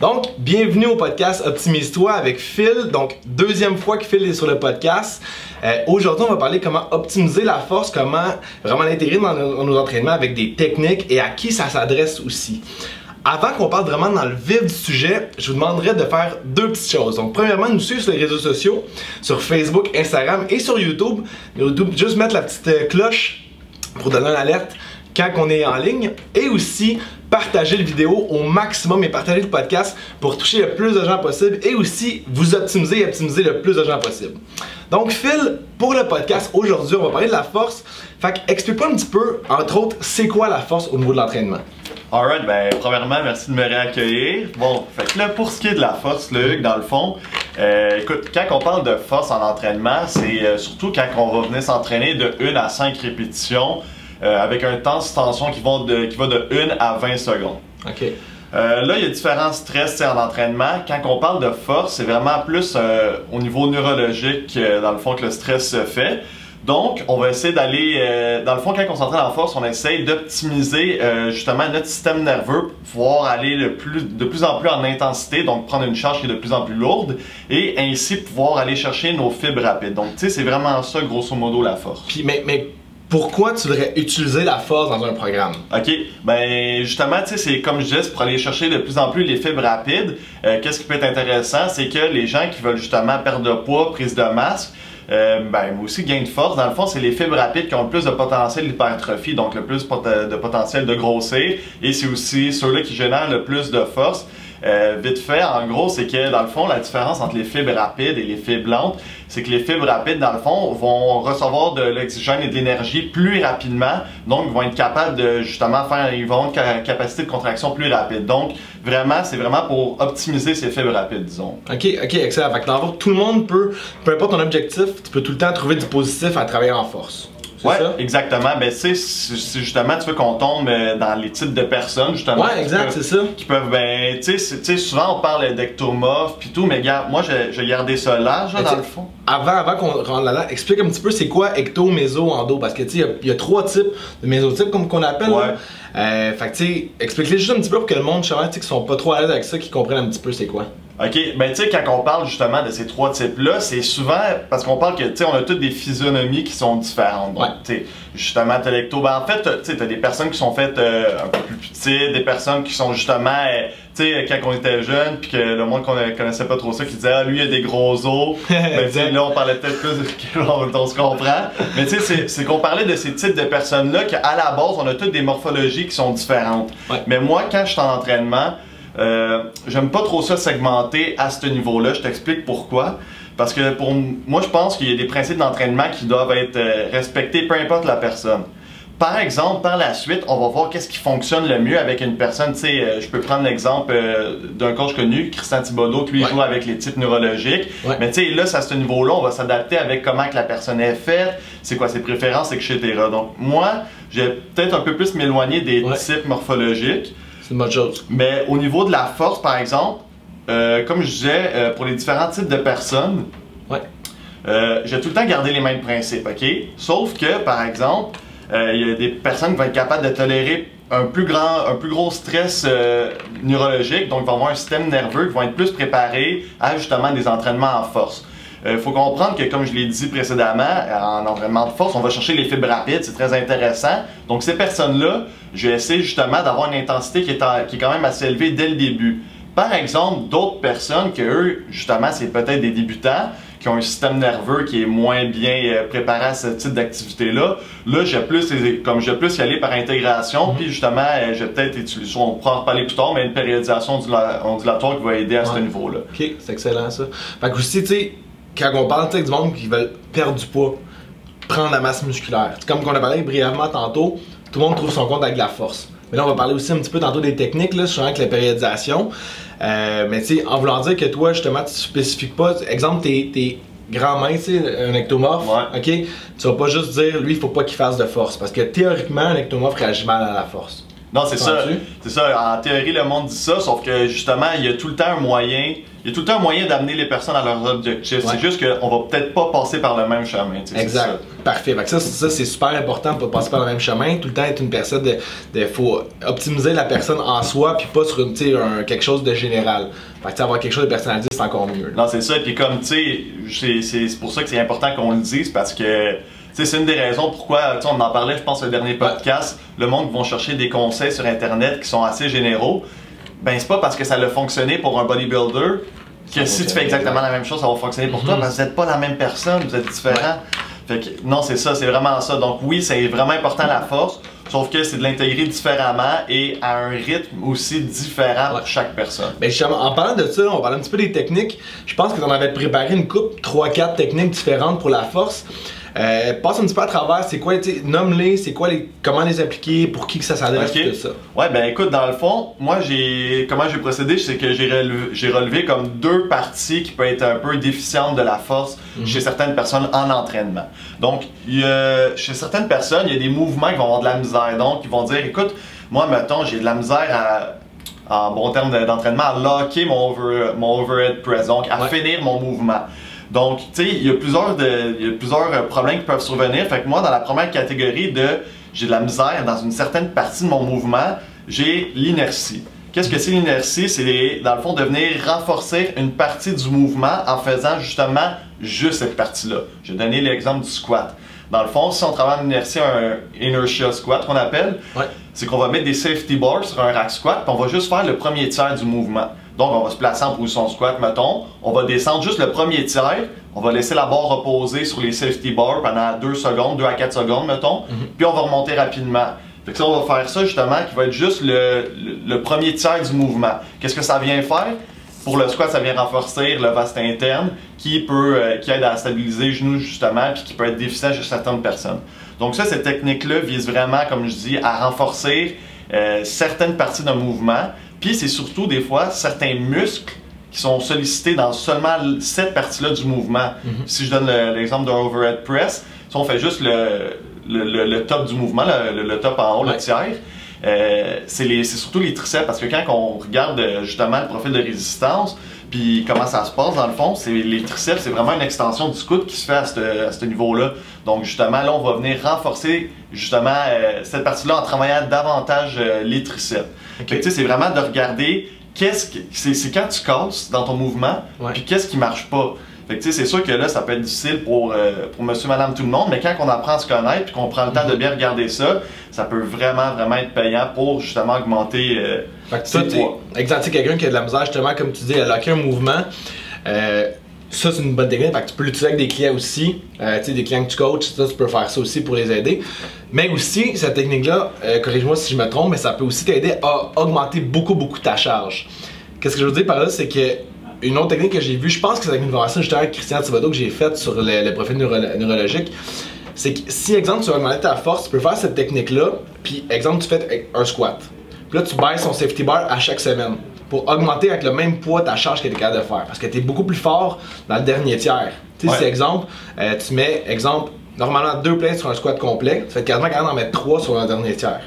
Donc, bienvenue au podcast Optimise-toi avec Phil. Donc, deuxième fois que Phil est sur le podcast. Euh, Aujourd'hui, on va parler comment optimiser la force, comment vraiment l'intégrer dans nos, entraînements avec des techniques et à qui ça s'adresse aussi. Avant qu'on parle vraiment dans le vif du sujet, je vous demanderais de faire deux petites choses. Donc, premièrement, nous suivre sur les réseaux sociaux, sur Facebook, Instagram et sur YouTube. YouTube, juste mettre la petite euh, cloche pour donner une alerte quand on est en ligne et aussi partager le vidéo au maximum et partager le podcast pour toucher le plus de gens possible et aussi vous optimiser et optimiser le plus de gens possible. Donc Phil, pour le podcast aujourd'hui, on va parler de la force. Fait que explique-moi un petit peu, entre autres, c'est quoi la force au niveau de l'entraînement? Alright, ben premièrement, merci de me réaccueillir. Bon, fait que là, pour ce qui est de la force, Hugues, dans le fond, euh, écoute, quand on parle de force en entraînement, c'est euh, surtout quand on va venir s'entraîner de 1 à 5 répétitions euh, avec un temps de tension qui, vont de, qui va de 1 à 20 secondes. Ok. Euh, là, il y a différents stress sais, en entraînement. Quand on parle de force, c'est vraiment plus euh, au niveau neurologique, euh, dans le fond, que le stress se fait. Donc, on va essayer d'aller, euh, dans le fond, quand on s'entraîne en force, on essaye d'optimiser euh, justement notre système nerveux pour pouvoir aller le plus, de plus en plus en intensité, donc prendre une charge qui est de plus en plus lourde et ainsi pouvoir aller chercher nos fibres rapides. Donc, tu sais, c'est vraiment ça, grosso modo, la force. Puis, mais, mais pourquoi tu devrais utiliser la force dans un programme? OK. Ben justement, tu sais, c'est comme je disais, pour aller chercher de plus en plus les fibres rapides. Euh, Qu'est-ce qui peut être intéressant, c'est que les gens qui veulent justement perdre de poids, prise de masse, euh, ben aussi gain de force, dans le fond, c'est les fibres rapides qui ont le plus de potentiel d'hypertrophie, donc le plus de potentiel de grossir, et c'est aussi ceux-là qui génèrent le plus de force. Euh, vite fait, en gros, c'est que dans le fond, la différence entre les fibres rapides et les fibres lentes, c'est que les fibres rapides, dans le fond, vont recevoir de l'oxygène et de l'énergie plus rapidement, donc vont être capables de justement faire, ils vont avoir une capacité de contraction plus rapide. Donc, vraiment, c'est vraiment pour optimiser ces fibres rapides, disons. Ok, ok, excellent. Fait que dans le fond, tout le monde peut, peu importe ton objectif, tu peux tout le temps trouver du positif à travailler en force. Ça? exactement. Ben, c'est justement, tu veux qu'on tombe euh, dans les types de personnes, justement. Ouais, qui exact, peuvent- c'est ça. qui peuvent, ben, tu sais, souvent on parle d'ectomorphes pis tout, mais gars, moi j'ai gardé ça large, là, Mais dans le fond. Avant, avant qu'on rentre là-dedans, explique un petit peu c'est quoi ecto, méso, endo, parce que tu sais, il y a- il y, a trois types de mésotypes comme qu'on appelle. Ouais. là. Euh, fait que tu sais, explique-les juste un petit peu pour que le monde, tu sais, qui sont pas trop à l'aise avec ça, qui comprennent un petit peu c'est quoi. Ok, ben tu sais, quand on parle justement de ces trois types-là, c'est souvent parce qu'on parle que, tu sais, on a toutes des physionomies qui sont différentes. Donc, Ouais. tu sais, justement, t'as l'ecto, ben en fait, tu sais, t'as des personnes qui sont faites euh, un peu plus petites, des personnes qui sont justement, euh, tu sais, quand on était jeune, puis que le monde qu'on connaissait pas trop ça, qui disait, ah, lui, il a des gros os. ben, tu sais, là, on parlait peut-être plus de on, on se comprend. Mais tu sais, c'est- c'est qu'on parlait de ces types de personnes-là qu'à la base, on a toutes des morphologies qui sont différentes. Ouais. Mais moi, quand je suis en entraînement, euh, j'aime pas trop ça segmenter à ce niveau-là. Je t'explique pourquoi. Parce que pour moi, je pense qu'il y a des principes d'entraînement qui doivent être euh, respectés, peu importe la personne. Par exemple, par la suite, on va voir qu'est-ce qui fonctionne le mieux avec une personne. Tu sais, euh, je peux prendre l'exemple d'un coach connu, Christian Thibodeau, qui lui Ouais. joue avec les types neurologiques. Ouais. Mais tu sais, là, c'est à ce niveau-là, on va s'adapter avec comment que la personne est faite, c'est quoi ses préférences, etc. Donc, moi, je vais peut-être un peu plus m'éloigner des Ouais. types morphologiques. C'est une bonne chose. Mais au niveau de la force, par exemple, euh, comme je disais, euh, pour les différents types de personnes, Ouais. euh, j'ai tout le temps gardé les mêmes principes, ok? Sauf que, par exemple, il y a des personnes qui vont être capables de tolérer un plus grand, un plus gros stress neurologique, donc ils vont avoir un système nerveux qui vont être plus préparés à justement des entraînements en force. Il faut comprendre que, comme je l'ai dit précédemment, en entraînement de force, on va chercher les fibres rapides, c'est très intéressant. Donc ces personnes-là, je vais essayer justement d'avoir une intensité qui est, en- qui est quand même assez élevée dès le début. Par exemple, d'autres personnes que eux, justement, c'est peut-être des débutants qui ont un système nerveux qui est moins bien euh, préparé à ce type d'activité-là. Là, j'ai plus, comme je vais plus y aller par intégration, puis justement, euh, vais peut-être utiliser, on pourra en reparler plus tard, mais une périodisation ondula- ondulatoire qui va aider à ce niveau-là. Ok, c'est excellent ça. Fait que aussi, tu sais, quand on parle tu sais, du monde qui veulent perdre du poids, prendre la masse musculaire, comme qu'on a parlé brièvement tantôt, tout le monde trouve son compte avec la force. Mais là, on va parler aussi un petit peu tantôt des techniques, là, avec la périodisation. Euh, mais tu sais, en voulant dire que toi, justement, tu spécifiques pas, exemple, tes, tes grands mains, tu sais, un ectomorphe, Ouais. ok, tu vas pas juste dire, lui, il faut pas qu'il fasse de force. Parce que théoriquement, un ectomorphe réagit mal à la force. Non, c'est ça. C'est ça. En théorie, le monde dit ça, sauf que justement, il y a tout le temps un moyen. Il y a tout le temps un moyen d'amener les personnes à leurs objectifs. Ouais. C'est juste qu'on va peut-être pas passer par le même chemin. Exact. ça. Parfait. Fait que ça, c'est- ça, c'est super important pour pas passer par le même chemin. Tout le temps être une personne de. de faut optimiser la personne en soi, puis pas sur un- quelque chose de général. Fait que avoir quelque chose de personnalisé, c'est encore mieux. là. Non, c'est ça. Puis comme, tu sais, c'est- pour ça que c'est important qu'on le dise parce que, c'est une des raisons pourquoi, on en parlait, je pense, le dernier podcast, le monde vont chercher des conseils sur Internet qui sont assez généraux. Ben, c'est pas parce que ça a fonctionné pour un bodybuilder que Ça si tu fais exactement la même chose, ça va fonctionner pour toi Mhm. parce que vous n'êtes pas la même personne, vous êtes. Fait que, non, c'est ça, c'est vraiment ça. Donc, oui, c'est vraiment important la force, sauf que c'est de l'intégrer différemment et à un rythme aussi différent Ouais. pour chaque personne. Ben justement, en parlant de ça, on parlait un petit peu des techniques. Je pense que tu en avais préparé une coupe, 3-4 techniques différentes pour la force. Euh, passe un petit peu à travers, c'est quoi, nomme-les, c'est quoi les. comment les appliquer, pour qui que ça s'adresse, tout ça. Ouais, ben écoute, dans le fond, moi j'ai. Comment j'ai procédé, c'est que j'ai relevé, comme deux parties qui peuvent être un peu déficientes de la force Mhm. chez certaines personnes en entraînement. Donc, il y a- chez certaines personnes, il y a des mouvements qui vont avoir de la misère. Donc, ils vont dire, écoute, moi, mettons, j'ai de la misère à, en bon terme de- d'entraînement, à locker mon, over- mon overhead press, donc à Ouais. finir mon mouvement. Donc, tu sais, il y a plusieurs euh, problèmes qui peuvent survenir. Fait que moi, dans la première catégorie de j'ai de la misère dans une certaine partie de mon mouvement, j'ai l'inertie. Qu'est-ce que c'est l'inertie? C'est dans le fond de venir renforcer une partie du mouvement en faisant justement juste cette partie-là. Je vais donner l'exemple du squat. Dans le fond, si on travaille en inertie, un inertia squat qu'on appelle, Ouais. c'est qu'on va mettre des safety bars sur un rack squat, puis on va juste faire le premier tiers du mouvement. Donc, on va se placer en position squat, mettons. On va descendre juste le premier tiers. On va laisser la barre reposer sur les safety bars pendant 2 secondes, 2 à 4 secondes, mettons. Puis on va remonter rapidement. Fait que ça, on va faire ça justement, qui va être juste le, le- le premier tiers du mouvement. Qu'est-ce que ça vient faire? Pour le squat, ça vient renforcer le vaste interne qui peut euh, qui aide à stabiliser les genoux justement, puis qui peut être déficient chez certaines personnes. Donc ça, cette technique-là vise vraiment, comme je dis, à renforcer euh, certaines parties d'un mouvement. Puis c'est surtout des fois certains muscles qui sont sollicités dans seulement cette partie-là du mouvement. Si je donne le- l'exemple d'un overhead press, si on fait juste le, le, top du mouvement, le, top en haut, Ouais. le tiers, euh, c'est les- c'est surtout les triceps parce que quand on regarde euh, justement le profil de résistance, puis comment ça se passe dans le fond, c'est les triceps, c'est vraiment une extension du squat qui se fait à ce, à ce niveau-là. Donc justement, là, on va venir renforcer justement euh, cette partie-là en travaillant davantage euh, les triceps. C'est vraiment de regarder qu'est-ce que c'est quand tu casses dans ton mouvement, puis qu'est-ce qui marche pas. Fait que, tu sais, c'est sûr que là, ça peut être difficile pour, euh, pour monsieur, madame, tout le monde, mais quand on apprend à se connaître puis qu'on prend le temps de bien regarder ça, ça peut vraiment, vraiment être payant pour justement augmenter. euh, Fait que toi, exact, quelqu'un qui a de la misère, justement, comme tu dis, à locker un mouvement, euh, ça, c'est une bonne technique. Fait que tu peux l'utiliser avec des clients aussi. Euh, tu sais, des clients que tu coaches, ça, tu peux faire ça aussi pour les aider. Mais aussi, cette technique-là, euh, corrige-moi si je me trompe, mais ça peut aussi t'aider à augmenter beaucoup, beaucoup ta charge. Qu'est-ce que je veux dire par là, c'est que une autre technique que j'ai vue, je pense que c'est avec une conversation justement avec Christian Thibodeau que j'ai faite sur le, profil neuro- neurologique, c'est que si, exemple, tu veux augmenter ta force, tu peux faire cette technique-là, puis, exemple, tu fais un squat. Puis là, tu baisses ton safety bar à chaque semaine pour augmenter avec le même poids ta charge que tu es capable de faire. Parce que tu es beaucoup plus fort dans le dernier tiers. Tu sais, Ouais. exemple, euh, tu mets, exemple, normalement deux plates sur un squat complet, tu être quasiment capable d'en mettre trois sur le dernier tiers.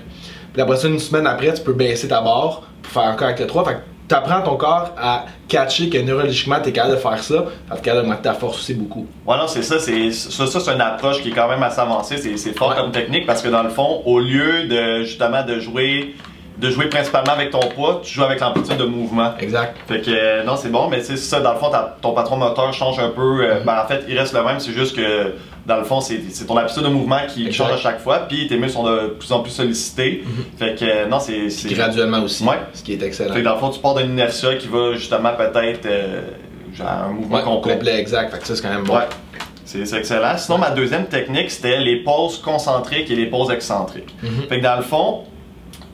Puis après ça, une semaine après, tu peux baisser ta barre pour faire encore avec le 3. Fait que tu apprends ton corps à catcher que neurologiquement, tu es capable de faire ça. Fait que capable d'augmenter ta force aussi beaucoup. Ouais, non, c'est ça. C'est, ça, ça, c'est une approche qui est quand même assez avancée. C'est, c'est fort Ouais. comme technique parce que dans le fond, au lieu de justement de jouer, de jouer principalement avec ton poids, tu joues avec l'amplitude de mouvement. Exact. Fait que euh, non, c'est bon, mais c'est ça, dans le fond, ta- ton patron moteur change un peu. euh, Mhm. ben, en fait, il reste le même, c'est juste que dans le fond, c'est, ton amplitude de mouvement qui Exact. change à chaque fois, puis tes muscles sont de plus en plus sollicités. Fait que euh, non, c'est. Graduellement aussi. Ouais. Ce qui est excellent. Fait que dans le fond, tu pars d'une inertia qui va justement peut-être. genre un mouvement Ouais, complet. complet, exact. Fait que ça, c'est quand même bon. Ouais. C'est excellent. Sinon, ma deuxième technique, c'était les pauses concentriques et les pauses excentriques. Mhm. Fait que dans le fond,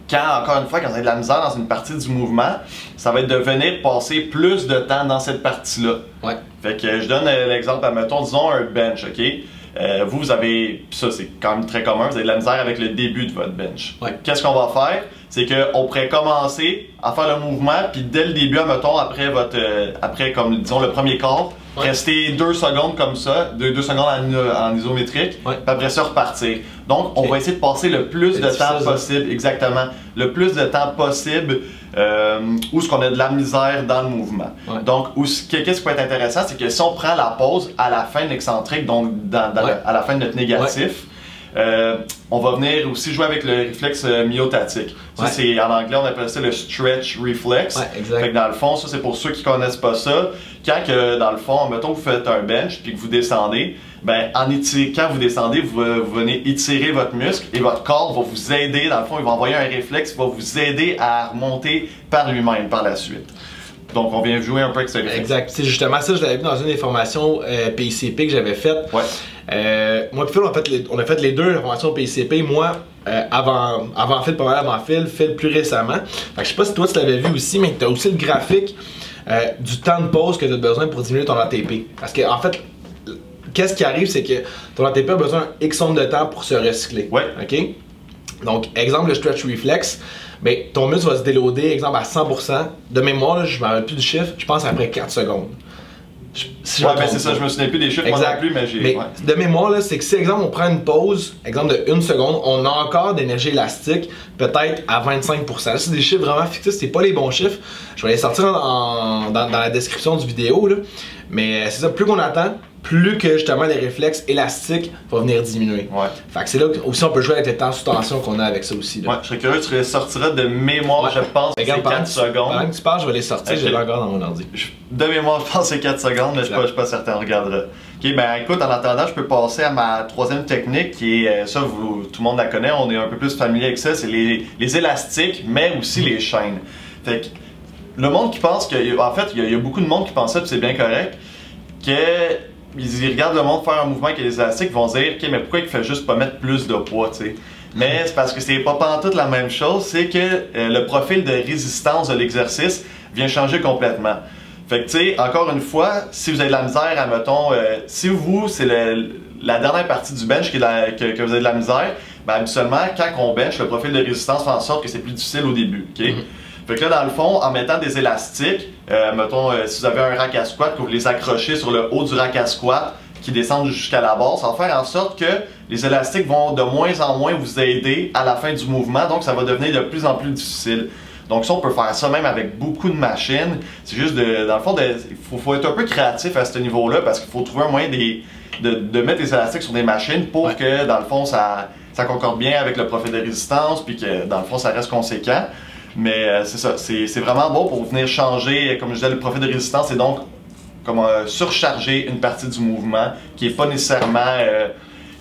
quand, encore une fois, quand on a de la misère dans une partie du mouvement, ça va être de venir passer plus de temps dans cette partie-là. Ouais. Fait que je donne euh, l'exemple, mettons, disons un bench, ok? euh, vous, vous avez, ça c'est quand même très commun, vous avez de la misère avec le début de votre bench. Ouais. Qu'est-ce qu'on va faire? C'est qu'on pourrait commencer à faire le mouvement, puis dès le début, mettons, après votre, euh, après comme disons le premier corps, Ouais. rester deux secondes comme ça, deux, deux secondes en, en isométrique, Ouais. puis après ça repartir. Donc, on va essayer de passer le plus C'est de temps possible, exactement, le plus de temps possible euh, où ce qu'on a de la misère dans le mouvement. Ouais. Donc, qu'est-ce qui peut être intéressant, c'est que si on prend la pause à la fin de l'excentrique, donc dans, à la fin de notre négatif, euh, on va venir aussi jouer avec le réflexe euh, myotatique. Ça, Ouais. c'est en anglais, on appelle ça le stretch reflex. Ouais, exact. Fait que dans le fond, ça c'est pour ceux qui connaissent pas ça. Quand que dans le fond, mettons vous faites un bench puis que vous descendez, ben en quand vous descendez, vous, vous venez étirer votre muscle et votre corps va vous aider. Dans le fond, il va envoyer un réflexe qui va vous aider à remonter par lui-même par la suite. Donc on vient jouer un peu avec ce réflexe. Exact. C'est justement ça, je l'avais vu dans une des formations euh, PICP que j'avais faites. Ouais. Euh, moi et Phil, on a, fait les, on a fait les deux formations PICP. Moi, euh, avant, avant Phil, pas mal avant Phil, Phil plus récemment. Fait que je sais pas si toi tu l'avais vu aussi, mais tu as aussi le graphique euh, du temps de pause que tu as besoin pour diminuer ton ATP. Parce que en fait, qu'est-ce qui arrive, c'est que ton ATP a besoin d'un X nombre de temps pour se recycler. Ouais. OK? Donc, exemple, le stretch reflex, ben, ton muscle va se déloader, exemple, à 100%. De mémoire, là, je ne me rappelle plus du chiffre, je pense après 4 secondes. Si ben c'est ça, je me souviens plus des chiffres non plus, mais j'ai. Ouais. de mémoire, là, c'est que si, exemple, on prend une pause, exemple de 1 seconde, on a encore d'énergie élastique, peut-être à 25%. Là, c'est des chiffres vraiment fictifs, c'est pas les bons chiffres. Je vais les sortir en- dans, dans la description du vidéo, là. Mais euh, c'est ça, plus qu'on attend, plus que justement les réflexes élastiques vont venir diminuer. Ouais. Fait que c'est là aussi on peut jouer avec les temps sous tension qu'on a avec ça aussi. Là. Ouais, je serais curieux, tu les sortiras de mémoire, Ouais. je pense, c'est Regarde, 4 pendant que tu- Pendant secondes. que tu parles, je vais les sortir, Ok. j'ai encore dans mon ordi. Je- De mémoire, je pense que c'est 4 secondes, mais je suis pas, je suis pas certain, on regardera. Ok, ben écoute, en attendant, je peux passer à ma troisième technique qui est, euh, ça, vous, tout le monde la connaît, on est un peu plus familier avec ça, c'est les, les élastiques, mais aussi les chaînes. Fait que le monde qui pense que, en fait, il y, y a beaucoup de monde qui pense ça, puis c'est bien correct, que ils regardent le monde faire un mouvement avec les élastiques, ils vont se dire, ok, mais pourquoi il fait juste pas mettre plus de poids, tu sais? Mais c'est parce que c'est pas pantoute la même chose, c'est que euh, le profil de résistance de l'exercice vient changer complètement. Fait que, tu sais, encore une fois, si vous avez de la misère, admettons, euh, si vous, c'est la dernière partie du bench qui est la- que, que vous avez de la misère, ben habituellement, quand on bench, le profil de résistance fait en sorte que c'est plus difficile au début, ok? Fait que là, dans le fond, en mettant des élastiques, euh, mettons, euh, si vous avez un rack à squat, que vous les accrochez sur le haut du rack à squat, qui descendent jusqu'à la base, ça va faire en sorte que les élastiques vont de moins en moins vous aider à la fin du mouvement, donc ça va devenir de plus en plus difficile. Donc ça, on peut faire ça même avec beaucoup de machines. C'est juste, de, dans le fond, il faut, faut être un peu créatif à ce niveau-là parce qu'il faut trouver un moyen des- de, de mettre des élastiques sur des machines pour Ouais. que, dans le fond, ça, ça concorde bien avec le profil de résistance, puis que, dans le fond, ça reste conséquent. Mais euh, c'est ça, c'est vraiment bon pour venir changer, comme je disais, le profil de résistance et donc comme euh, surcharger une partie du mouvement qui est pas nécessairement euh,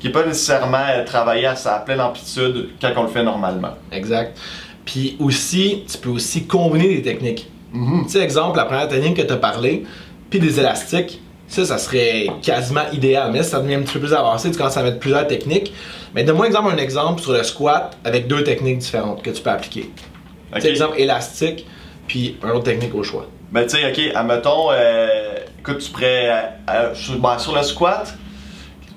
qui est pas nécessairement euh, travaillé à sa pleine amplitude quand on le fait normalement. Exact. Puis aussi, tu peux aussi combiner des techniques. Tu sais, exemple, la première technique que tu as parlé, puis des élastiques, ça, ça serait quasiment idéal. Mais là, ça devient un petit peu plus avancé, tu commences à mettre plusieurs techniques. Mais donne-moi exemple, un exemple sur le squat avec deux techniques différentes que tu peux appliquer. Ok? Tu sais, exemple élastique, puis un autre technique au choix. Ben tu sais, ok, admettons, euh, écoute, tu pourrais, euh, euh, sur, ben, sur le squat,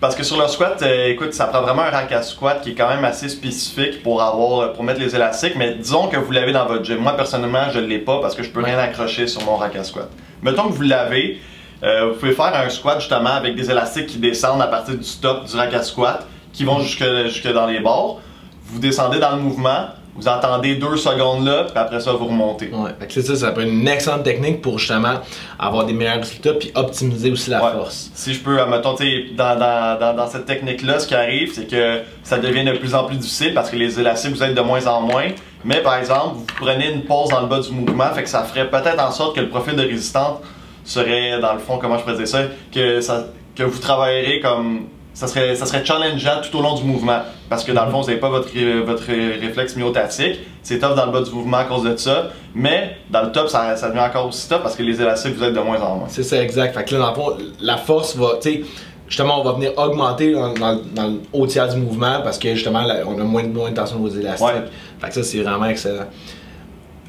parce que sur le squat, euh, écoute, ça prend vraiment un rack à squat qui est quand même assez spécifique pour avoir, pour mettre les élastiques, mais disons que vous l'avez dans votre gym. Moi, personnellement, je ne l'ai pas parce que je peux rien accrocher sur mon rack à squat. Mettons que vous l'avez, euh, vous pouvez faire un squat justement avec des élastiques qui descendent à partir du top du rack à squat, qui vont jusque, jusque dans les bords. Vous descendez dans le mouvement, vous entendez deux secondes là, puis après ça, vous remontez. Ouais. C'est ça, ça peut être une excellente technique pour justement avoir des meilleurs résultats puis optimiser aussi la Ouais. force. Si je peux, mettons, dans, dans, dans, dans cette technique-là, ce qui arrive, c'est que ça devient de plus en plus difficile parce que les élastiques vous aident de moins en moins. Mais par exemple, vous prenez une pause dans le bas du mouvement, fait que ça ferait peut-être en sorte que le profil de résistance serait, dans le fond, comment je pourrais dire ça, que, ça, que vous travaillerez comme. Ça serait, ça serait challengeant tout au long du mouvement. Parce que dans le fond, vous n'avez pas votre, ré- votre ré- réflexe myotatique. C'est tough dans le bas du mouvement à cause de ça. Mais dans le top, ça, ça devient encore aussi tough parce que les élastiques vous aident de moins en moins. C'est ça, exact. Fait que là, dans le fond, la force va, tu sais, justement, on va venir augmenter dans, dans- dans le haut tiers du mouvement parce que justement, là, on a moins, moins de tension aux élastiques. Ouais. Fait que ça, c'est vraiment excellent.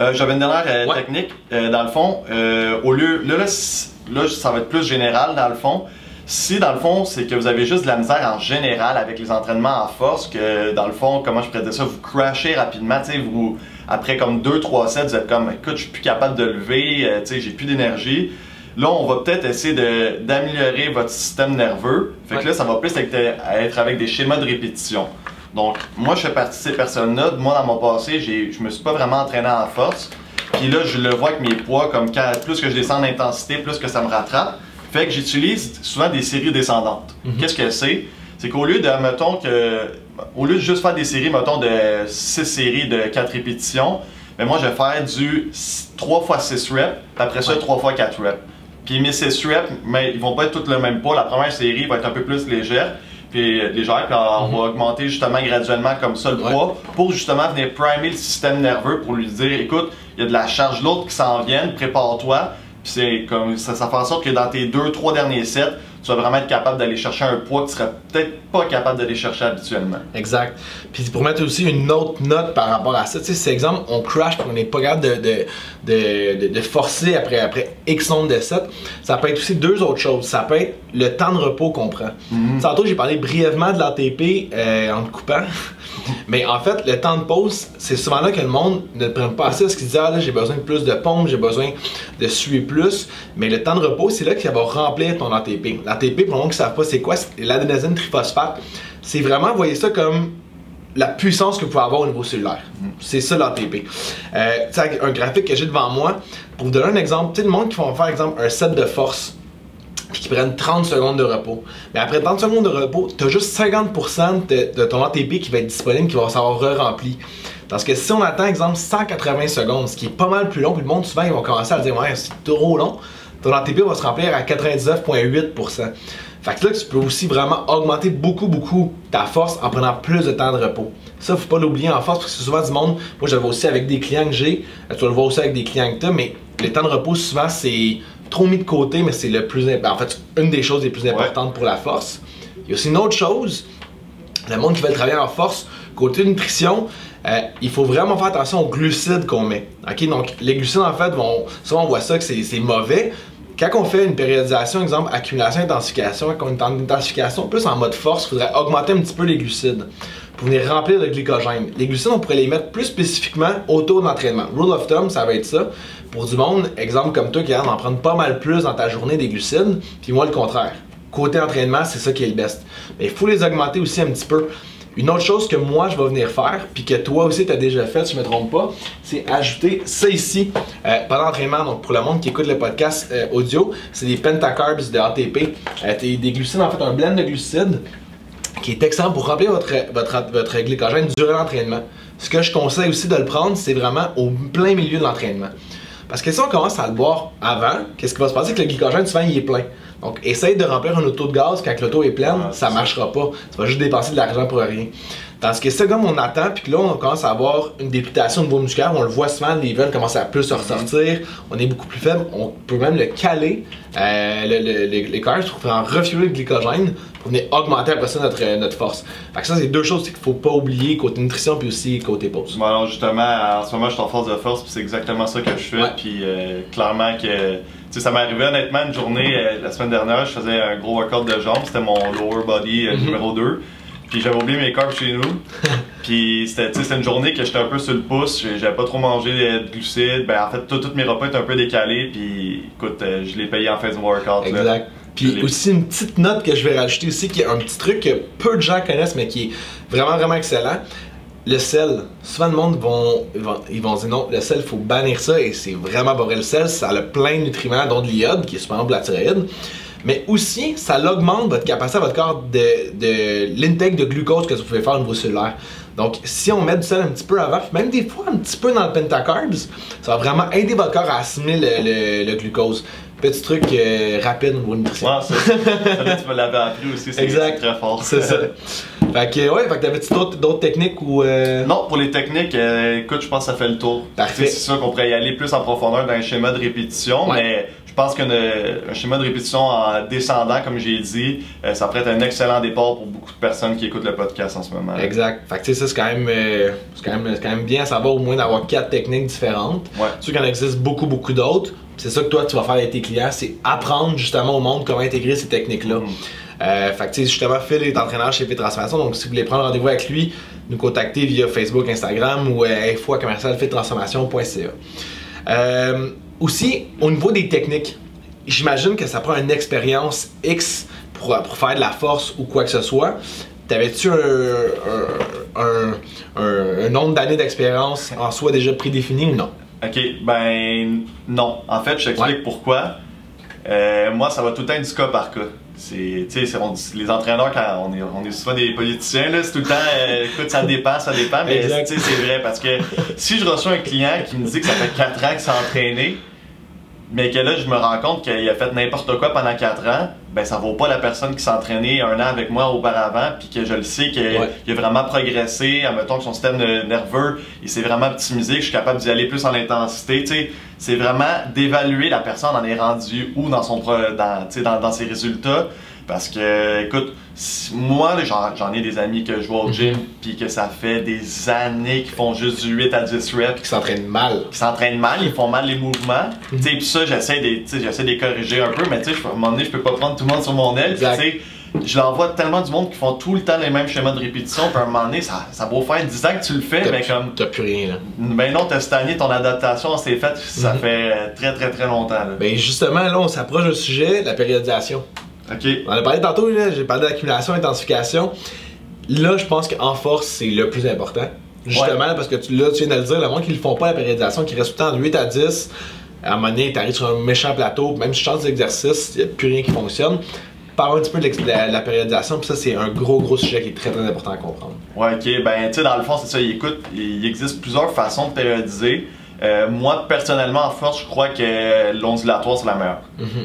Euh, J'avais une dernière euh, Ouais. technique. Euh, dans le fond, euh, au lieu. Là, là, là, ça va être plus général, dans le fond. Si dans le fond, c'est que vous avez juste de la misère en général avec les entraînements en force, que dans le fond, comment je pourrais dire ça, vous crashez rapidement, tu sais, vous, après comme 2-3 sets, vous êtes comme, écoute, je suis plus capable de lever, euh, tu sais, j'ai plus d'énergie. Là, on va peut-être essayer d'améliorer votre système nerveux. Fait que Ouais. là, ça va plus être, être avec des schémas de répétition. Donc, moi, je fais partie de ces personnes-là. Moi, dans mon passé, je me suis pas vraiment entraîné en force. Puis là, je le vois avec mes poids, comme quand, plus que je descends en intensité, plus que ça me rattrape. Fait que j'utilise souvent des séries descendantes. Qu'est-ce que c'est? C'est qu'au lieu de, mettons que, au lieu de juste faire des séries, mettons, de 6 séries de 4 répétitions, mais moi, je vais faire du 3 x 6 reps, puis après ça, 3 x 4 reps. Puis mes 6 reps, mais ils vont pas être toutes le même poids. La première série va être un peu plus légère, puis légère, puis on va augmenter justement graduellement comme ça le Ouais. poids pour justement venir primer le système nerveux pour lui dire écoute, il y a de la charge lourde qui s'en vient, prépare-toi. C'est comme ça, ça fait en sorte que dans tes deux, trois derniers sets, tu vas vraiment être capable d'aller chercher un poids que tu serais peut-être pas capable d'aller chercher habituellement. Exact. Puis pour mettre aussi une autre note par rapport à ça, tu sais, c'est exemple, on crash puis on n'est pas capable de, de, de, de- forcer après, après X nombre de sets, ça peut être aussi deux autres choses. Ça peut être le temps de repos qu'on prend. Tantôt, j'ai parlé brièvement de l'ATP euh, en te coupant. Mais en fait, le temps de pause, c'est souvent là que le monde ne prend pas assez parce qu'il dit Ah j'ai besoin de plus de pompe, j'ai besoin de suer plus. Mais le temps de repos, c'est là qu'il va remplir ton ATP. L'ATP, pour le monde qui ne savent pas c'est quoi, c'est l'adénosine triphosphate. C'est vraiment, voyez ça comme la puissance que vous pouvez avoir au niveau cellulaire. C'est ça l'ATP. Euh, un graphique que j'ai devant moi, pour vous donner un exemple, tu sais, le monde qui va faire, exemple, un set de force puis qui prennent 30 secondes de repos. Mais après 30 secondes de repos, tu as juste 50% de, ton ATP qui va être disponible, qui va s'avoir re-rempli. Parce que si on attend, exemple, 180 secondes, ce qui est pas mal plus long, puis le monde souvent ils vont commencer à dire Ouais, c'est trop long, ton ATP va se remplir à 99,8%. Fait que là, tu peux aussi vraiment augmenter beaucoup, beaucoup ta force en prenant plus de temps de repos. Ça, faut pas l'oublier en force parce que c'est souvent du monde. Moi, je le vois aussi avec des clients que j'ai. Tu vas le voir aussi avec des clients que tu mais le temps de repos, souvent, c'est trop mis de côté, mais c'est le plus. En fait, une des choses les plus importantes pour la force. Il y a aussi une autre chose. Le monde qui veut travailler en force, côté nutrition, euh, il faut vraiment faire attention aux glucides qu'on met. Donc, les glucides, en fait, vont. Souvent, on voit ça que c'est c'est mauvais. Quand on fait une périodisation, exemple accumulation, intensification, quand on est en intensification, plus en mode force, il faudrait augmenter un petit peu les glucides pour venir remplir le glycogène. Les glucides, on pourrait les mettre plus spécifiquement autour de l'entraînement. Rule of thumb, ça va être ça. Pour du monde, exemple comme toi qui a d'en prendre pas mal plus dans ta journée des glucides, puis moi le contraire. Côté entraînement, c'est ça qui est le best. Mais il faut les augmenter aussi un petit peu. Une autre chose que moi je vais venir faire, puis que toi aussi tu as déjà fait, si je me trompe pas, c'est ajouter ça ici euh, pendant l'entraînement. Donc pour le monde qui écoute le podcast euh, audio, c'est des pentacarbs de ATP. Euh, des glucides, en fait, un blend de glucides qui est excellent pour remplir votre, votre, votre glycogène durant l'entraînement. Ce que je conseille aussi de le prendre, c'est vraiment au plein milieu de l'entraînement. Parce que si on commence à le boire avant, qu'est-ce qui va se passer? Que le glycogène, souvent, il est plein. Donc, essaye de remplir un auto de gaz quand l'auto est pleine, Ah, ça c'est marchera pas. Tu vas juste dépenser de l'argent pour rien. Tandis que c'est comme on attend, puis que là, on commence à avoir une déplitation au niveau musculaire, on le voit souvent, les veines commencent à plus se ressortir, on est beaucoup plus faible, on peut même le caler, euh, le, le, le- les cœurs pour en refueler le glycogène, pour venir augmenter après ça notre, notre force. Fait que ça, c'est deux choses qu'il faut pas oublier, côté nutrition, puis aussi côté pause. Bon, alors justement, en ce moment, je suis en force de force, puis c'est exactement ça que je fais. Ouais. Puis euh, clairement que, tu sais, ça m'est arrivé honnêtement une journée euh, la semaine dernière, je faisais un gros workout de jambes, c'était mon lower body euh, Mhm. numéro 2. Puis j'avais oublié mes carbs chez nous. puis c'était une journée que j'étais un peu sur le pouce, j'avais pas trop mangé de glucides. Ben en fait, tous mes repas étaient un peu décalés. Puis écoute, euh, je l'ai payé en fin du workout. Exact. Puis aussi une petite note que je vais rajouter aussi, qui est un petit truc que peu de gens connaissent, mais qui est vraiment, vraiment excellent. Le sel. Souvent, le monde vont, ils vont, ils vont dire non, le sel, il faut bannir ça et c'est vraiment vrai. Le sel, ça a plein de nutriments, dont de l'iode, qui est souvent de la thyroïde. Mais aussi, ça augmente votre capacité à votre corps de, de l'intake de glucose que vous pouvez faire au niveau cellulaire. Donc, si on met du sel un petit peu avant, même des fois un petit peu dans le pentacarbs, ça va vraiment aider votre corps à assimiler le, le- le glucose. Petit truc euh, rapide au niveau nutrition. Ouais, ça, tu me l'avais appris aussi, c'est très fort. C'est ça. fait que, ouais, fait que t'avais-tu d'autres, techniques ou. euh, Non, pour les techniques, euh, écoute, je pense que ça fait le tour. Parfait. C'est sûr qu'on pourrait y aller plus en profondeur dans un schéma de répétition, Ouais. mais je pense qu'un un schéma de répétition en descendant, comme j'ai dit, euh, ça pourrait être un excellent départ pour beaucoup de personnes qui écoutent le podcast en ce moment. Exact. Fait que, tu sais, ça, c'est quand, quand, même, c'est quand même bien à savoir au moins d'avoir quatre techniques différentes. Ouais. C'est sûr qu'il en existe beaucoup, beaucoup d'autres. C'est ça que toi tu vas faire avec tes clients, c'est apprendre justement au monde comment intégrer ces techniques-là. Mm. Euh, fait que tu sais, justement, Phil est entraîneur chez Fit Transformation, donc si vous voulez prendre rendez-vous avec lui, nous contacter via Facebook, Instagram ou euh, info. Euh, aussi, au niveau des techniques, j'imagine que ça prend une expérience X pour, pour faire de la force ou quoi que ce soit. T'avais-tu un- un- un nombre d'années d'expérience en soi déjà prédéfini ou non? Ok, ben non. En fait, je t'explique Ouais. pourquoi. Euh, moi, ça va tout le temps du cas par cas. C'est, on les entraîneurs, quand on est, on est souvent des politiciens, là, c'est tout le temps, euh, écoute, ça dépend, ça dépend, mais c'est vrai parce que si je reçois un client qui me dit que ça fait 4 ans qu'il s'est entraîné, mais que là, je me rends compte qu'il a fait n'importe quoi pendant 4 ans, ben ça vaut pas la personne qui s'est entraînée un an avec moi auparavant, puis que je le sais qu'il Ouais. a vraiment progressé, admettons que son système nerveux, il s'est vraiment optimisé, que je suis capable d'y aller plus en intensité, tu sais, c'est vraiment d'évaluer la personne en est rendue où dans son dans, dans, dans ses résultats. Parce que, écoute, si- moi, j'en, ai des amis que je vois au gym, puis que ça fait des années qu'ils font juste du 8 à 10 reps, Qui s'entraîne mal. qui s'entraînent mal, ils font mal les mouvements. Tu sais, puis ça, j'essaie de, tu sais, j'essaie de les corriger un peu, mais tu sais, je- à un moment donné, je peux pas prendre tout le monde sur mon aile. Tu sais, je l'envoie tellement du monde qui font tout le temps les mêmes schémas de répétition, puis à un moment donné, ça, ça faire 10 ans que tu le fais, mais comme, T'as plus rien là. ben non, t'as cette année, ton adaptation s'est faite, ça Mhm. fait très très très longtemps. Là. Ben justement, là, on s'approche du sujet, la périodisation. Ok. On en a parlé tantôt, j'ai parlé d'accumulation, intensification. Là, je pense qu'en force, c'est le plus important. Justement, parce que tu, là, tu viens de le dire, le monde qui ne font pas, la périodisation, qui reste tout le temps de 8 à 10, à un moment donné, tu arrives sur un méchant plateau, même si tu changes d'exercice, il n'y a plus rien qui fonctionne. Parle un petit peu de, la, périodisation, puis ça, c'est un gros, gros sujet qui est très, très important à comprendre. Ouais, ok. Ben, tu sais, dans le fond, c'est ça. Il, écoute, il existe plusieurs façons de périodiser. Euh, moi, personnellement, en force, je crois que l'ondulatoire, c'est la meilleure.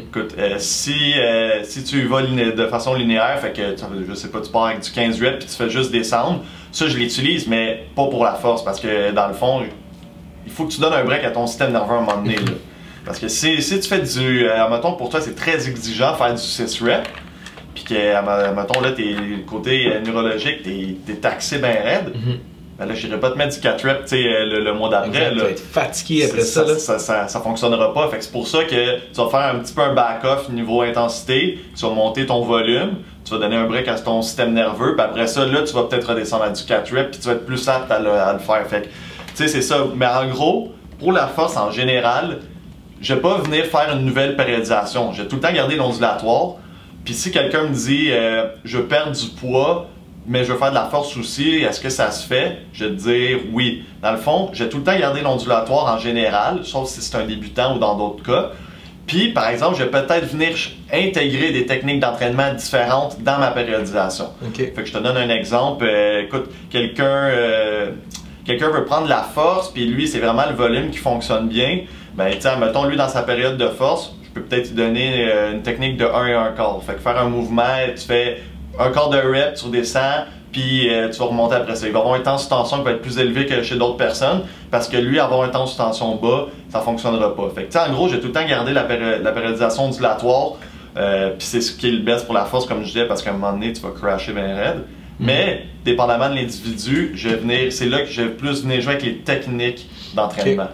Écoute, euh, si, euh, si tu y vas de façon linéaire, fait que, tu- je sais pas, tu pars avec du 15 reps puis tu fais juste descendre, ça, je l'utilise, mais pas pour la force, parce que, dans le fond, il faut que tu donnes un break à ton système nerveux à un moment donné, là. Parce que si, si tu fais du... Mettons, pour toi, c'est très exigeant faire du 6 reps, puis que, mettons, là, t'es côté neurologique, t'es t'es taxé bien raide, ben là, je dirais pas te mettre du 4 reps, tu sais, euh, le, le mois d'après, tu vas être fatigué après ça. ça, là. ça, ça- ça fonctionnera pas. Fait que c'est pour ça que tu vas faire un petit peu un back-off niveau intensité, tu vas monter ton volume, tu vas donner un break à ton système nerveux, puis après ça, là, tu vas peut-être redescendre à du 4 reps, puis tu vas être plus apte à le, à le faire. Fait que, tu sais, c'est ça. Mais en gros, pour la force en général, je vais pas venir faire une nouvelle périodisation. Je vais tout le temps garder l'ondulatoire. Puis si quelqu'un me dit, euh, je perdre du poids, mais je veux faire de la force aussi, est-ce que ça se fait? Je vais te dire oui. Dans le fond, je vais tout le temps garder l'ondulatoire en général, sauf si c'est un débutant ou dans d'autres cas. Puis, par exemple, je vais peut-être venir intégrer des techniques d'entraînement différentes dans ma périodisation. Fait que je te donne un exemple. Euh, écoute, quelqu'un euh, quelqu'un veut prendre la force, puis lui, c'est vraiment le volume qui fonctionne bien. Ben, tiens, mettons, lui, dans sa période de force, je peux peut-être lui donner euh, une technique de 1 et 1 quart. Fait que faire un mouvement, tu fais un quart de rep, tu redescends, puis euh, tu vas remonter après ça. Il va avoir un temps sous tension qui va être plus élevé que chez d'autres personnes, parce que lui, avoir un temps sous tension bas, ça fonctionnera pas. Fait que, en gros, j'ai tout le temps gardé la, péri- la périodisation ondulatoire, euh, puis c'est ce qui est le best pour la force, comme je disais, parce qu'à un moment donné, tu vas crasher bien raide. Mais, dépendamment de l'individu, je vais venir, c'est là que je vais plus venir jouer avec les techniques d'entraînement.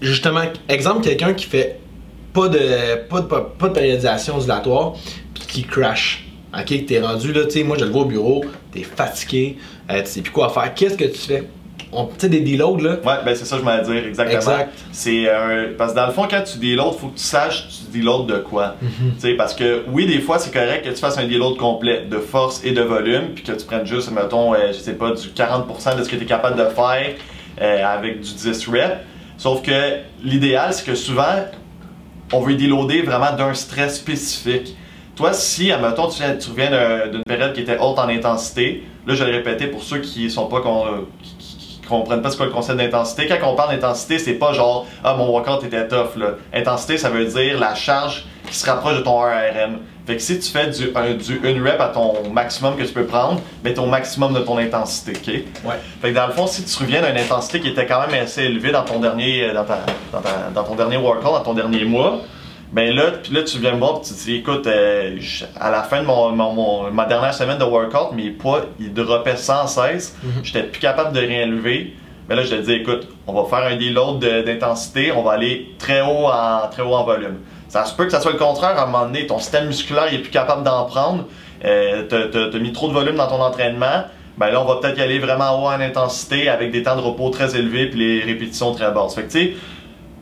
Justement, exemple, quelqu'un qui fait pas de, pas de, pas, pas de périodisation ondulatoire, puis qui crash. Ok, que t'es rendu là, tu sais, moi je le vois au bureau, t'es fatigué, euh, tu sais plus quoi faire. Qu'est-ce que tu fais? On- Tu sais, des deloads là. Ouais, ben c'est ça que je m'allais dire, exactement. Exact. C'est un- parce que dans le fond, quand tu deloads, faut que tu saches tu deloads de quoi. Tu sais, parce que oui, des fois, c'est correct que tu fasses un deload complet de force et de volume, puis que tu prennes juste, mettons, euh, je sais pas, du 40% de ce que tu es capable de faire euh, avec du 10 reps. Sauf que l'idéal, c'est que souvent, on veut deloader vraiment d'un stress spécifique. Toi, si, admettons, tu, viens- tu reviens d'un- d'une période qui était haute en intensité, là, je vais le répéter pour ceux qui sont pas con- qui, qui- qui comprennent pas ce qu'est le concept d'intensité. Quand on parle d'intensité, c'est pas genre ah mon workout était tough là. Intensité, ça veut dire la charge qui se rapproche de ton RRM. Fait que si tu fais du, un, du une rep à ton maximum que tu peux prendre, ben ton maximum de ton intensité, ok? Ouais. Fait que dans le fond, si tu reviens d'une intensité qui était quand même assez élevée dans ton dernier, dans ta- dans ta- dans ton dernier workout, dans ton dernier mois, ben là, puis là tu viens me voir et tu te dis, écoute, euh, à la fin de mon, mon- mon- ma dernière semaine de workout, mes poids ils droppaient sans cesse, Mhm. j'étais plus capable de rien lever. Mais là, je te dis, écoute, on va faire un deload de- d'intensité, on va aller très haut en, très haut en volume. Ça se peut que ça soit le contraire, à un moment donné, ton système musculaire il est plus capable d'en prendre, euh, t'as- t'as t'as mis trop de volume dans ton entraînement, ben là, on va peut-être y aller vraiment haut en intensité avec des temps de repos très élevés puis les répétitions très basses. Fait que, tu sais,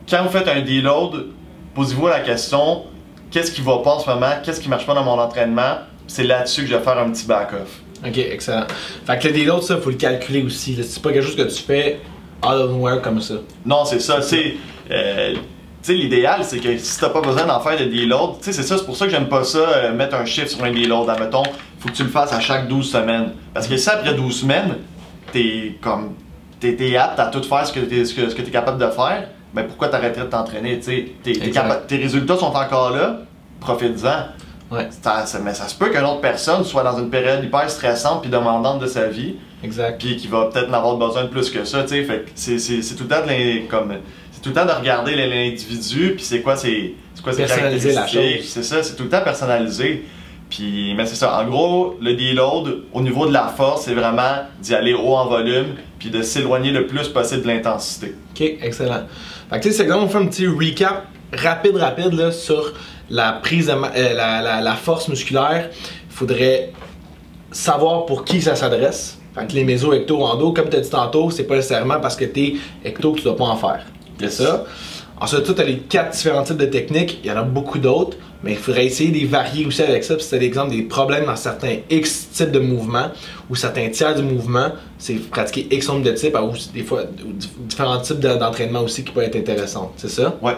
quand vous faites un deload, posez-vous la question qu'est-ce qui va pas en ce moment, qu'est-ce qui marche pas dans mon entraînement, c'est là-dessus que je vais faire un petit back-off. Ok, excellent. Fait que le deload, ça, faut le calculer aussi. C'est pas quelque chose que tu fais out of nowhere comme ça. Non, c'est ça. C'est, euh, tu sais, l'idéal, c'est que si t'as pas besoin d'en faire de deload, tu sais, c'est ça, c'est pour ça que j'aime pas ça, euh, mettre un chiffre sur un deload. Admettons, faut que tu le fasses à chaque 12 semaines. Parce que si après 12 semaines, t'es comme, t'es, t'es apte à tout faire ce que t'es, ce que, ce que t'es capable de faire, ben pourquoi t'arrêterais de t'entraîner? T'es- t'es résultats sont encore là, profites-en. Ouais. Ça- ça- mais ça se peut qu'une autre personne soit dans une période hyper stressante puis demandante de sa vie, Exact. puis qui va peut-être en avoir besoin de plus que ça, tu sais. Fait c'est, c'est, c'est tout le temps de comme c'est tout le temps de regarder l'individu, puis c'est quoi ses, c'est quoi ses caractéristiques. chose. C'est ça, c'est tout le temps personnalisé. Puis, mais c'est ça. En gros, le deload, au niveau de la force, c'est vraiment d'y aller haut en volume, puis de s'éloigner le plus possible de l'intensité. Ok, excellent. Fait que tu sais, c'est exemple, on fait un petit recap rapide, rapide là, sur la prise de euh, la, la- la force musculaire. Il faudrait savoir pour qui ça s'adresse. Fait que les méso, ecto, endo, comme tu as dit tantôt, c'est pas nécessairement parce que t'es ecto que tu dois pas en faire. C'est Yes. ça. Ensuite, tu as les quatre différents types de techniques. Il y en a beaucoup d'autres, mais il faudrait essayer de les varier aussi avec ça. Puis c'est l'exemple des problèmes dans certains X types de mouvements ou certains tiers du mouvement, c'est pratiquer X nombre de types ou des fois ou différents types de- d'entraînement aussi qui peuvent être intéressants. C'est ça? Ouais.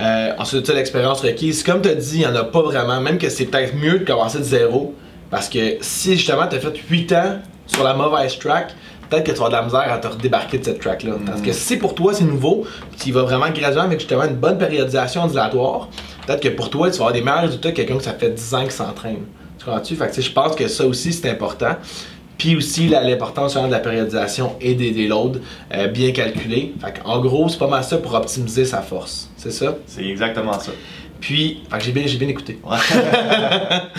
Euh, ensuite, tu as l'expérience requise. Comme tu as dit, il n'y en a pas vraiment, même que c'est peut-être mieux de commencer de zéro. Parce que si justement tu as fait 8 ans sur la mauvaise track, peut-être que tu vas de la misère à te redébarquer de cette track-là. Parce que si pour toi c'est nouveau, tu vas vraiment graduellement avec justement une bonne périodisation ondulatoire, peut-être que pour toi tu vas avoir des meilleurs résultats que quelqu'un que ça fait 10 ans qui s'entraîne. Tu comprends-tu? Fait que tu sais, je pense que ça aussi c'est important. Puis aussi l'importance de la périodisation et des déloads euh, bien calculés. Fait en gros, c'est pas mal ça pour optimiser sa force. C'est ça? C'est exactement ça. Puis, j'ai bien, j'ai bien écouté.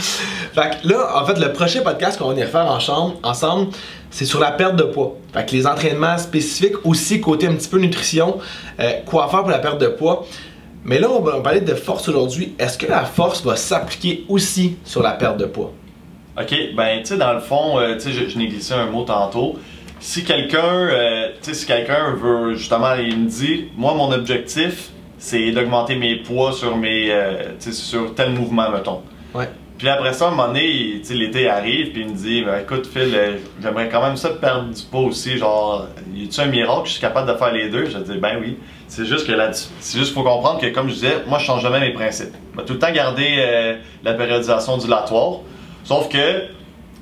Fait que là, en fait, le prochain podcast qu'on va venir faire en chambre, ensemble, c'est sur la perte de poids. Fait que les entraînements spécifiques, aussi côté un petit peu nutrition, euh, quoi faire pour la perte de poids. Mais là, on va parler de force aujourd'hui. Est-ce que la force va s'appliquer aussi sur la perte de poids? OK, ben tu sais, dans le fond, euh, tu sais, je, je n'ai glissé un mot tantôt. Si quelqu'un, euh, tu sais, si quelqu'un veut justement, il me dit, moi mon objectif, c'est d'augmenter mes poids sur mes, euh, tu sais, sur tel mouvement, mettons. Ouais. Puis après ça, à un moment donné, l'été arrive, puis il me dit, ben, écoute Phil, euh, j'aimerais quand même ça perdre du poids aussi, genre, y a-tu un miracle, je suis capable de faire les deux? Je dis, ben oui. C'est juste que là, c'est juste qu'il faut comprendre que, comme je disais, moi je change jamais mes principes. Je vais tout le temps garder euh, la périodisation ondulatoire. Sauf que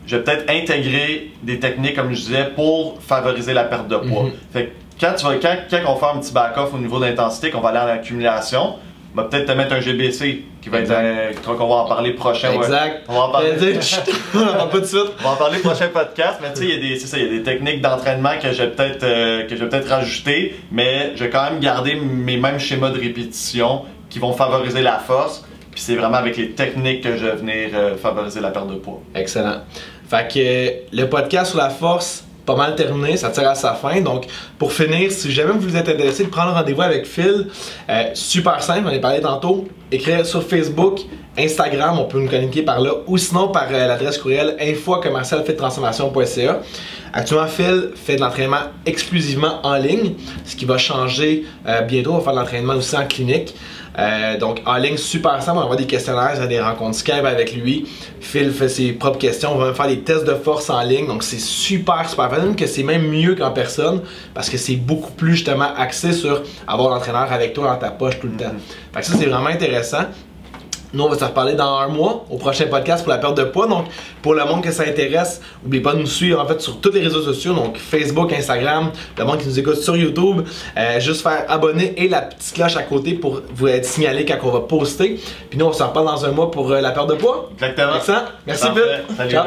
je vais peut-être intégrer des techniques, comme je disais, pour favoriser la perte de poids. Mhm. Fait que quand, tu vas, quand, quand on fait un petit back-off au niveau d'intensité, qu'on va aller en accumulation, on va peut-être te mettre un GBC qui va être Exact. un- je crois qu'on va en parler prochain. ouais. Exact. On va en parler. On en pas de suite. On va en parler au prochain podcast, mais tu sais, il y a des, c'est ça, il y a des techniques d'entraînement que je vais peut-être, euh, que je vais peut-être rajouter, mais je vais quand même garder mes mêmes schémas de répétition qui vont favoriser la force. Puis c'est vraiment avec les techniques que je vais venir euh, favoriser la perte de poids. Excellent. Fait que euh, le podcast sur la force, pas mal terminé, ça tire à sa fin. Donc, pour finir, si jamais vous êtes intéressé de prendre rendez-vous avec Phil, euh, super simple, on en a parlé tantôt, écrire sur Facebook, Instagram, on peut nous communiquer par là, ou sinon par euh, l'adresse courriel info@commercialfittransformation.ca. Actuellement, Phil fait de l'entraînement exclusivement en ligne, ce qui va changer euh, bientôt. On va faire de l'entraînement aussi en clinique. Euh, donc en ligne, super simple, on va avoir des questionnaires, on a des rencontres Skype avec lui. Phil fait ses propres questions, on va même faire des tests de force en ligne. Donc c'est super, super facile, que c'est même mieux qu'en personne parce que c'est beaucoup plus justement axé sur avoir l'entraîneur avec toi dans ta poche tout le temps. Fait que ça c'est vraiment intéressant. Nous, on va se reparler dans un mois au prochain podcast pour la perte de poids. Donc, pour le monde que ça intéresse, n'oubliez pas de nous suivre en fait sur tous les réseaux sociaux, donc Facebook, Instagram, le monde qui nous écoute sur YouTube. Euh, juste faire abonner et la petite cloche à côté pour vous être signalé quand on va poster. Puis nous, on se reparle dans un mois pour euh, la perte de poids. Exactement. Excellent. Merci. Phil. Salut, Ciao.